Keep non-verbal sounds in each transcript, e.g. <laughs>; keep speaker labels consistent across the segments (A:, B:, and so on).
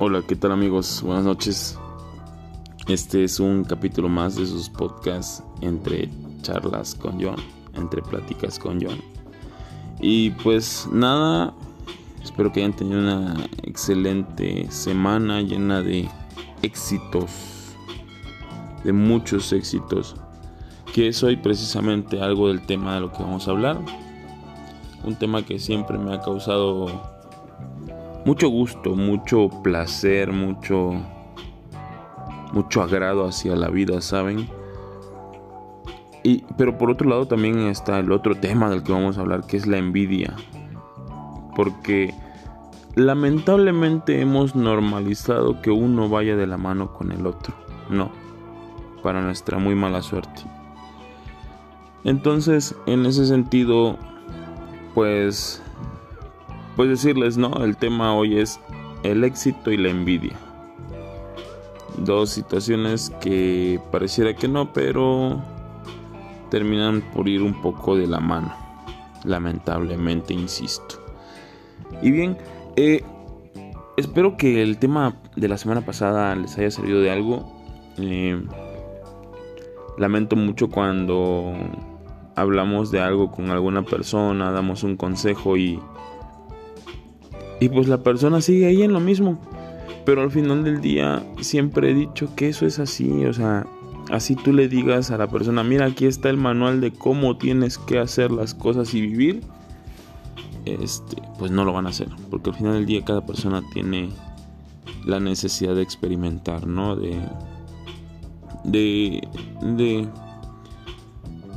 A: Hola, ¿qué tal amigos? Buenas noches. Este es un capítulo más de sus podcasts entre charlas con John, entre pláticas con John. Y pues nada, espero que hayan tenido una excelente semana llena de éxitos, de muchos éxitos, que es hoy precisamente algo del tema de lo que vamos a hablar. Un tema que siempre me ha causado mucho gusto, mucho placer, mucho mucho agrado hacia la vida, ¿saben? Y, pero por otro lado también está el otro tema del que vamos a hablar, que es la envidia. Porque lamentablemente hemos normalizado que uno vaya de la mano con el otro. No, para nuestra muy mala suerte. Entonces, en ese sentido, pues pues decirles, ¿no? El tema hoy es el éxito y la envidia. Dos situaciones que pareciera que no, pero terminan por ir un poco de la mano. Lamentablemente, insisto. Y bien, eh, espero que el tema de la semana pasada les haya servido de algo. Eh, lamento mucho cuando hablamos de algo con alguna persona, damos un consejo y y pues la persona sigue ahí en lo mismo. Pero al final del día siempre he dicho que eso es así. O sea, así tú le digas a la persona, mira, aquí está el manual de cómo tienes que hacer las cosas y vivir. Este, pues no lo van a hacer. Porque al final del día cada persona tiene la necesidad de experimentar, ¿no? De. De. De.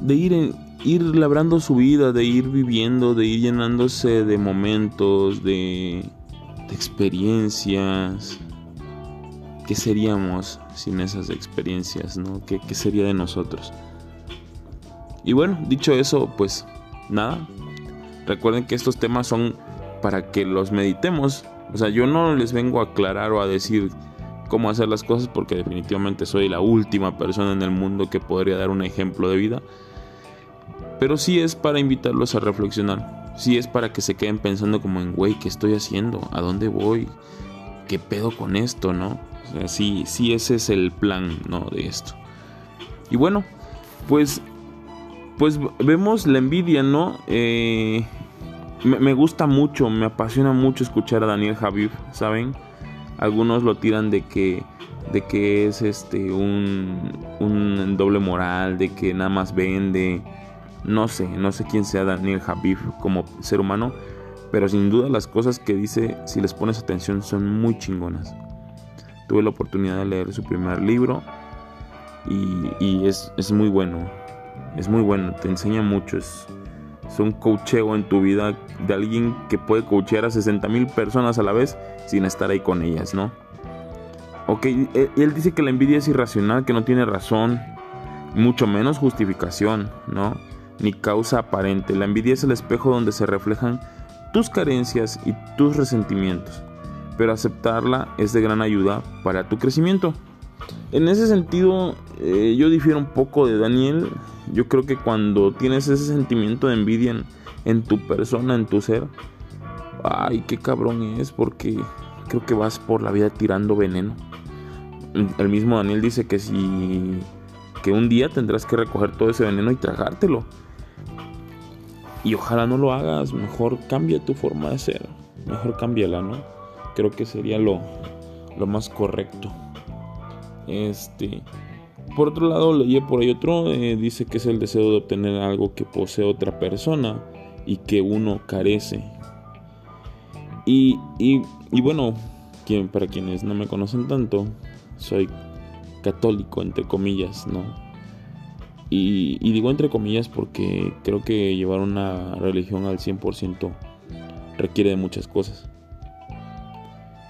A: De ir en, ir labrando su vida, de ir viviendo, de ir llenándose de momentos, de, experiencias. ¿Qué seríamos sin esas experiencias? ¿no? ¿Qué, ¿Qué sería de nosotros? Y bueno, dicho eso, pues nada. Recuerden que estos temas son para que los meditemos. O sea, yo no les vengo a aclarar o a decir cómo hacer las cosas porque definitivamente soy la última persona en el mundo que podría dar un ejemplo de vida. Pero sí es para invitarlos a reflexionar. Sí es para que se queden pensando como en, güey, ¿qué estoy haciendo? ¿A dónde voy? ¿Qué pedo con esto, no? O sea, sí, sí ese es el plan, ¿no? De esto. Y bueno, pues, pues vemos la envidia, ¿no? Eh, me, gusta mucho, me apasiona mucho escuchar a Daniel Javif, ¿saben? Algunos lo tiran de que de que es este un, un doble moral, de que nada más vende, no sé, no sé quién sea Daniel Habib como ser humano, pero sin duda las cosas que dice, si les pones atención, son muy chingonas. Tuve la oportunidad de leer su primer libro y, es, muy bueno. Es muy bueno, te enseña mucho. Es, un coacheo en tu vida de alguien que puede coachear a 60 mil personas a la vez sin estar ahí con ellas, ¿no? Ok, él, él dice que la envidia es irracional, que no tiene razón, mucho menos justificación, ¿no? Ni causa aparente. La envidia es el espejo donde se reflejan tus carencias y tus resentimientos, pero aceptarla es de gran ayuda para tu crecimiento. En ese sentido, eh, yo difiero un poco de Daniel. Yo creo que cuando tienes ese sentimiento de envidia en, en tu persona, en tu ser, ay, qué cabrón es, porque creo que vas por la vida tirando veneno. El mismo Daniel dice que si que un día tendrás que recoger todo ese veneno y tragártelo. Y ojalá no lo hagas, mejor cambia tu forma de ser, mejor cámbiala, ¿no? Creo que sería lo, lo más correcto. Este, por otro lado, leí por ahí otro, eh, dice que es el deseo de obtener algo que posee otra persona y que uno carece. Y, y, y bueno, quien, para quienes no me conocen tanto, soy católico, entre comillas, ¿no? Y, digo entre comillas porque creo que llevar una religión al 100% requiere de muchas cosas.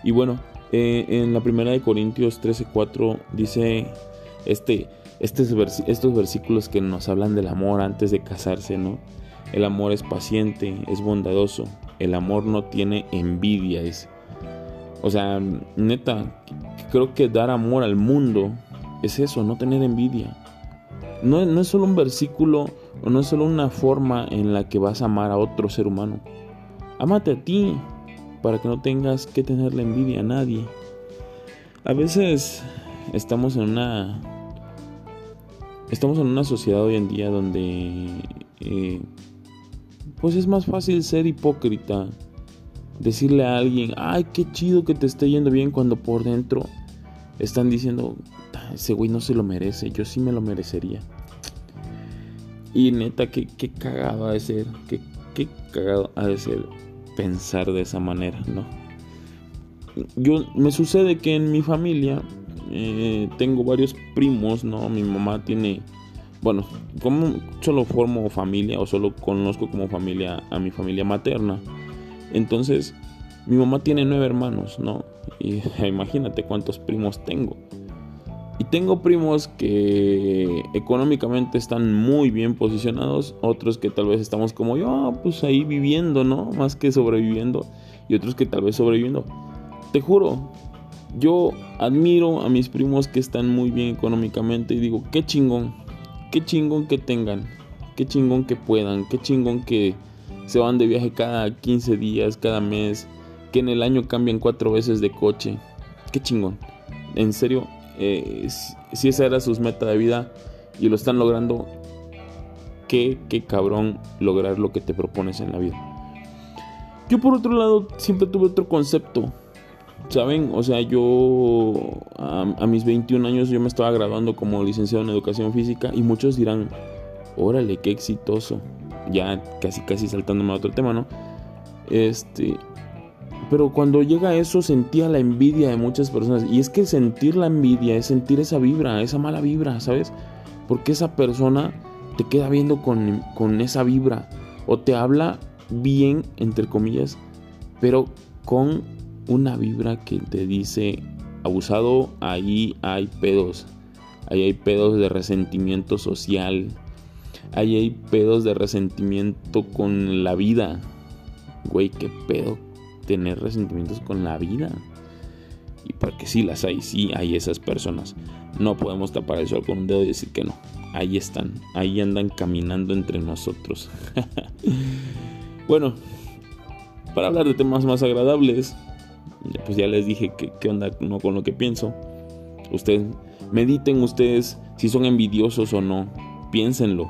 A: Y bueno, eh, en la primera de Corintios 13:4 dice este, estos versículos que nos hablan del amor antes de casarse, ¿no? El amor es paciente, es bondadoso, el amor no tiene envidia. Es, o sea, neta, creo que dar amor al mundo es eso, no tener envidia. No, es solo un versículo o no es solo una forma en la que vas a amar a otro ser humano. Amate a ti para que no tengas que tenerle envidia a nadie. A veces estamos en una estamos en una sociedad hoy en día donde eh, pues es más fácil ser hipócrita decirle a alguien ay qué chido que te esté yendo bien cuando por dentro están diciendo ese güey no se lo merece yo sí me lo merecería y neta qué, qué cagado ha de ser qué, qué cagado ha de ser pensar de esa manera no yo me sucede que en mi familia eh, tengo varios primos, ¿no? Mi mamá tiene, bueno, como solo formo familia o solo conozco como familia a mi familia materna. Entonces, mi mamá tiene nueve hermanos, ¿no? Y <laughs> imagínate cuántos primos tengo. Y tengo primos que económicamente están muy bien posicionados, otros que tal vez estamos como yo, ah, pues ahí viviendo, ¿no? Más que sobreviviendo, y otros que tal vez sobreviviendo. Te juro, yo admiro a mis primos que están muy bien económicamente y digo, qué chingón, qué chingón que tengan, qué chingón que puedan, qué chingón que se van de viaje cada 15 días, cada mes, que en el año cambian cuatro veces de coche, qué chingón. En serio, eh, si esa era su meta de vida y lo están logrando, qué, qué cabrón lograr lo que te propones en la vida. Yo por otro lado siempre tuve otro concepto ¿Saben? O sea, yo a, mis 21 años yo me estaba graduando como licenciado en educación física y muchos dirán, órale, qué exitoso. Ya casi casi saltándome a otro tema, ¿no? Este, pero cuando llega eso sentía la envidia de muchas personas. Y es que sentir la envidia es sentir esa vibra, esa mala vibra, ¿sabes? Porque esa persona te queda viendo con, con esa vibra. O te habla bien, entre comillas, pero con una vibra que te dice, abusado, ahí hay pedos. Ahí hay pedos de resentimiento social. Ahí hay pedos de resentimiento con la vida. Güey, qué pedo tener resentimientos con la vida. Y porque sí las hay, sí hay esas personas. No podemos tapar el sol con un dedo y decir que no. Ahí están, ahí andan caminando entre nosotros. <laughs> bueno, para hablar de temas más agradables, pues ya les dije qué onda no con lo que pienso. Ustedes mediten ustedes si son envidiosos o no. Piénsenlo.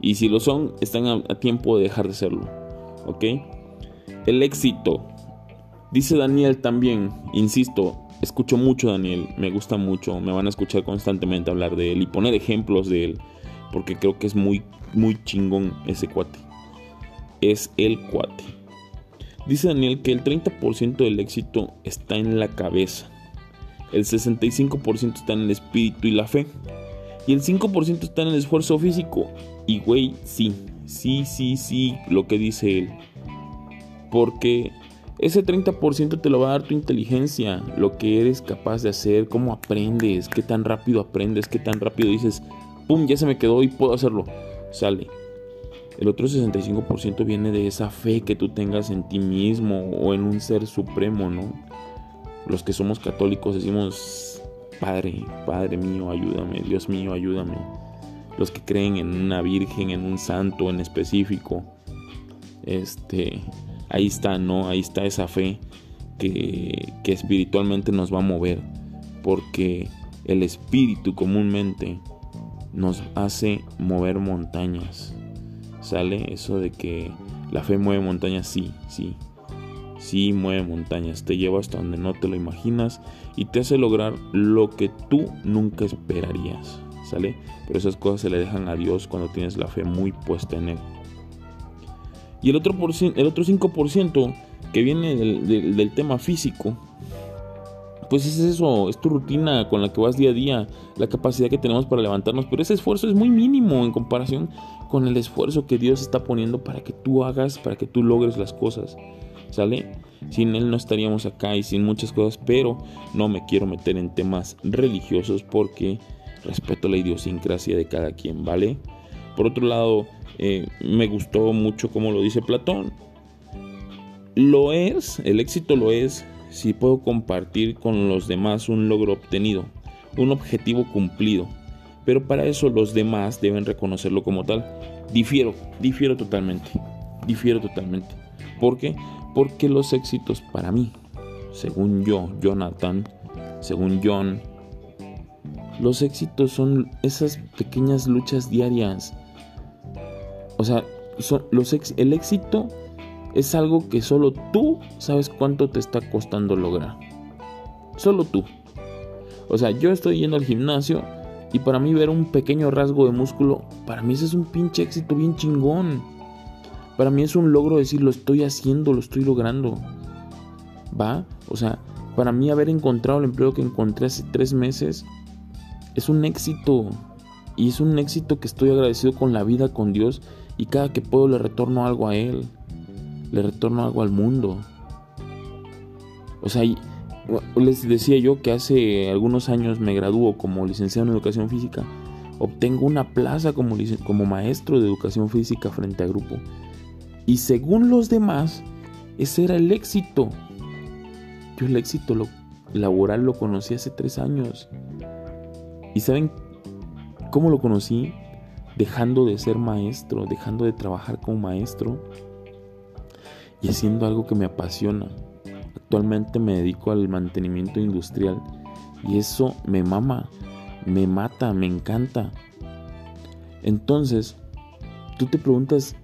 A: Y si lo son, están a, tiempo de dejar de serlo. ¿Ok? El éxito. Dice Daniel también, insisto, escucho mucho a Daniel, me gusta mucho, me van a escuchar constantemente hablar de él y poner ejemplos de él, porque creo que es muy, muy chingón ese cuate. Es el cuate. Dice Daniel que el 30% del éxito está en la cabeza, el 65% está en el espíritu y la fe, y el 5% está en el esfuerzo físico. Y güey, sí, sí, sí, sí, lo que dice él. Porque ese 30% te lo va a dar tu inteligencia, lo que eres capaz de hacer, cómo aprendes, qué tan rápido aprendes, qué tan rápido dices, ¡pum! Ya se me quedó y puedo hacerlo. Sale. El otro 65% viene de esa fe que tú tengas en ti mismo o en un ser supremo, ¿no? Los que somos católicos decimos, Padre, Padre mío, ayúdame, Dios mío, ayúdame. Los que creen en una virgen, en un santo en específico, este, ahí está, ¿no? Ahí está esa fe que, que espiritualmente nos va a mover, porque el espíritu comúnmente nos hace mover montañas sale eso de que la fe mueve montañas, sí, sí, sí mueve montañas, te lleva hasta donde no te lo imaginas y te hace lograr lo que tú nunca esperarías, ¿sale? Pero esas cosas se le dejan a Dios cuando tienes la fe muy puesta en Él. Y el otro, por, el otro 5% que viene del, del tema físico, pues es eso, es tu rutina con la que vas día a día, la capacidad que tenemos para levantarnos, pero ese esfuerzo es muy mínimo en comparación con el esfuerzo que Dios está poniendo para que tú hagas, para que tú logres las cosas. ¿Sale? Sin Él no estaríamos acá y sin muchas cosas, pero no me quiero meter en temas religiosos porque respeto la idiosincrasia de cada quien, ¿vale? Por otro lado, eh, me gustó mucho como lo dice Platón. Lo es, el éxito lo es si puedo compartir con los demás un logro obtenido, un objetivo cumplido. Pero para eso los demás deben reconocerlo como tal. Difiero, difiero totalmente. Difiero totalmente. ¿Por qué? Porque los éxitos para mí, según yo, Jonathan, según John, los éxitos son esas pequeñas luchas diarias. O sea, el éxito es algo que solo tú sabes cuánto te está costando lograr. Solo tú. O sea, yo estoy yendo al gimnasio y para mí ver un pequeño rasgo de músculo, para mí ese es un pinche éxito bien chingón. Para mí es un logro decir, lo estoy haciendo, lo estoy logrando. ¿Va? O sea, para mí haber encontrado el empleo que encontré hace tres meses es un éxito. Y es un éxito que estoy agradecido con la vida, con Dios. Y cada que puedo le retorno algo a Él. Le retorno algo al mundo. O sea, les decía yo que hace algunos años me graduó como licenciado en educación física. Obtengo una plaza como, como maestro de educación física frente a grupo. Y según los demás, ese era el éxito. Yo el éxito laboral lo conocí hace tres años. ¿Y saben cómo lo conocí? Dejando de ser maestro, dejando de trabajar como maestro y haciendo algo que me apasiona. Actualmente me dedico al mantenimiento industrial y eso me mama, me mata, me encanta. Entonces, tú te preguntas,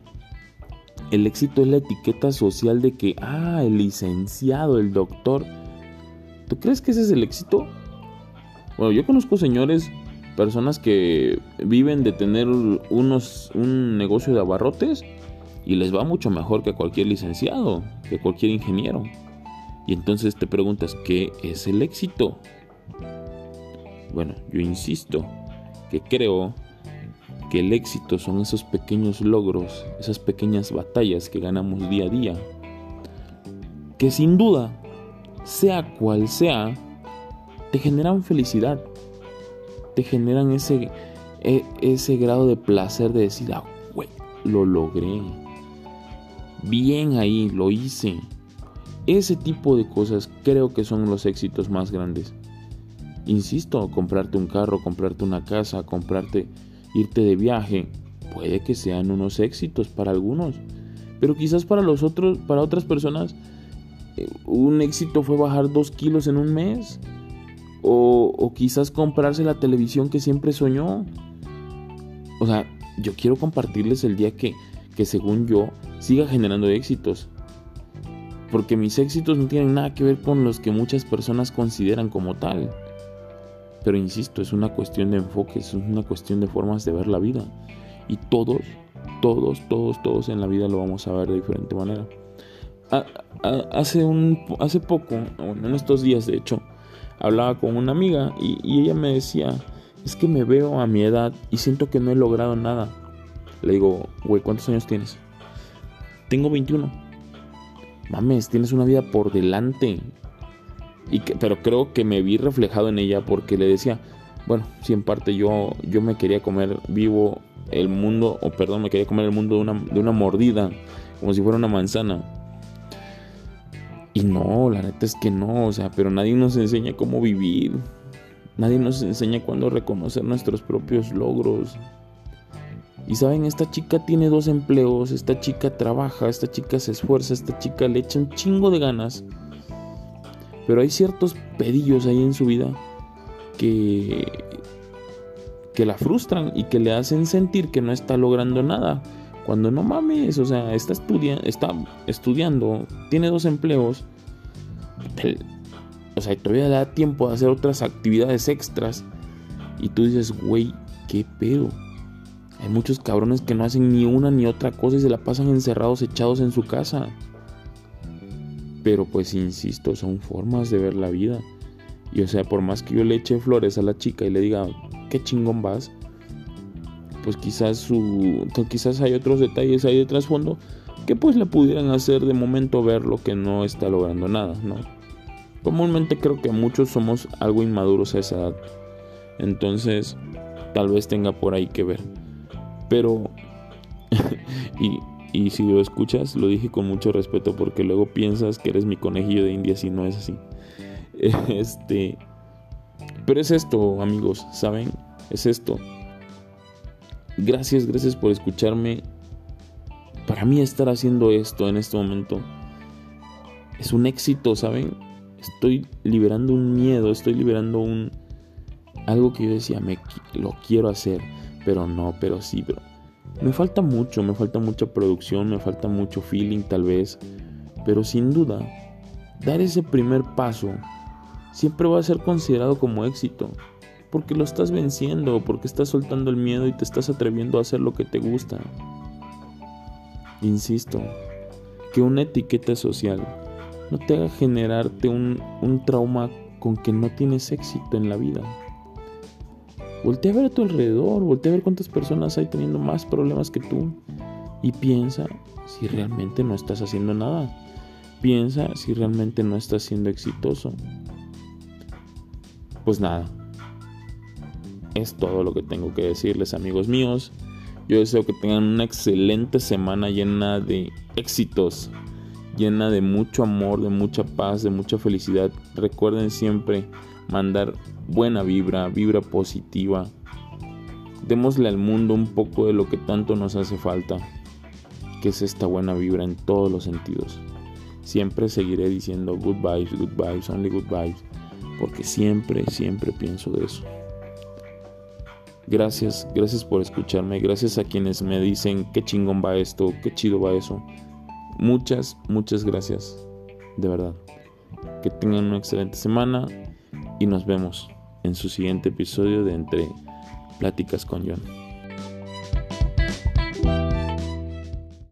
A: el éxito es la etiqueta social de que, ah, el licenciado, el doctor. ¿Tú crees que ese es el éxito? Bueno, yo conozco señores, personas que viven de tener unos, un negocio de abarrotes y les va mucho mejor que cualquier licenciado, que cualquier ingeniero. Y entonces te preguntas, ¿qué es el éxito? Bueno, yo insisto que creo que el éxito son esos pequeños logros, esas pequeñas batallas que ganamos día a día, que sin duda, sea cual sea, te generan felicidad, te generan ese, e, ese grado de placer de decir, ah, güey, lo logré, bien ahí, lo hice. Ese tipo de cosas creo que son los éxitos más grandes. Insisto, comprarte un carro, comprarte una casa, comprarte irte de viaje, puede que sean unos éxitos para algunos, pero quizás para los otros, para otras personas, eh, un éxito fue bajar dos kilos en un mes, o, quizás comprarse la televisión que siempre soñó. O sea, yo quiero compartirles el día que, que según yo siga generando éxitos. Porque mis éxitos no tienen nada que ver con los que muchas personas consideran como tal. Pero insisto, es una cuestión de enfoque, es una cuestión de formas de ver la vida. Y todos, todos, todos, todos en la vida lo vamos a ver de diferente manera. hace, un, hace poco, en estos días de hecho, hablaba con una amiga y, y ella me decía, es que me veo a mi edad y siento que no he logrado nada. Le digo, güey, ¿cuántos años tienes? Tengo 21. Mames, tienes una vida por delante pero creo que me vi reflejado en ella porque le decía, bueno, si en parte yo, yo me quería comer vivo el mundo, o perdón, me quería comer el mundo de una, de una mordida, como si fuera una manzana. Y no, la neta es que no, o sea, pero nadie nos enseña cómo vivir. Nadie nos enseña cuándo reconocer nuestros propios logros. Y saben, esta chica tiene dos empleos, esta chica trabaja, esta chica se esfuerza, esta chica le echa un chingo de ganas. Pero hay ciertos pedillos ahí en su vida que, que la frustran y que le hacen sentir que no está logrando nada. Cuando no mames, o sea, está, está estudiando, tiene dos empleos. o sea, todavía da tiempo de hacer otras actividades extras. Y tú dices, güey, qué pedo. Hay muchos cabrones que no hacen ni una ni otra cosa y se la pasan encerrados, echados en su casa. Pero pues insisto, son formas de ver la vida. Y o sea, por más que yo le eche flores a la chica y le diga, qué chingón vas, pues quizás su quizás hay otros detalles ahí de trasfondo que pues le pudieran hacer de momento ver lo que no está logrando nada, ¿no? Comúnmente creo que muchos somos algo inmaduros a esa edad. Entonces, tal vez tenga por ahí que ver. Pero <laughs> y y si lo escuchas, lo dije con mucho respeto porque luego piensas que eres mi conejillo de indias y no es así. <laughs> Este. Pero es esto, amigos, ¿saben? Es esto. Gracias, gracias por escucharme. Para mí estar haciendo esto en este momento es un éxito, ¿saben? estoy liberando un miedo, estoy liberando un algo que yo decía, me lo quiero hacer, pero no, pero sí, pero me falta mucho, me falta mucha producción, me falta mucho feeling tal vez, pero sin duda, dar ese primer paso siempre va a ser considerado como éxito, porque lo estás venciendo, porque estás soltando el miedo y te estás atreviendo a hacer lo que te gusta. Insisto, que una etiqueta social no te haga generarte un, un trauma con que no tienes éxito en la vida. Voltea a ver a tu alrededor, voltea a ver cuántas personas hay teniendo más problemas que tú y piensa si realmente no estás haciendo nada. Piensa si realmente no estás siendo exitoso. Pues nada, es todo lo que tengo que decirles amigos míos. Yo deseo que tengan una excelente semana llena de éxitos, llena de mucho amor, de mucha paz, de mucha felicidad. Recuerden siempre mandar buena vibra, vibra positiva. Démosle al mundo un poco de lo que tanto nos hace falta, que es esta buena vibra en todos los sentidos. Siempre seguiré diciendo good vibes, good vibes, only good vibes, porque siempre, siempre pienso de eso. Gracias, gracias por escucharme, gracias a quienes me dicen qué chingón va esto, qué chido va eso. Muchas, muchas gracias, de verdad. Que tengan una excelente semana y nos vemos en su siguiente episodio de Entre Pláticas con John.